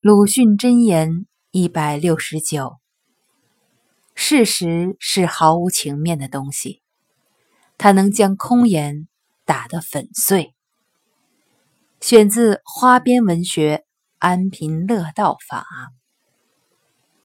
鲁迅箴言一百六十九。事实是毫无情面的东西它能将空言打得粉碎。选自花边文学安贫乐道法。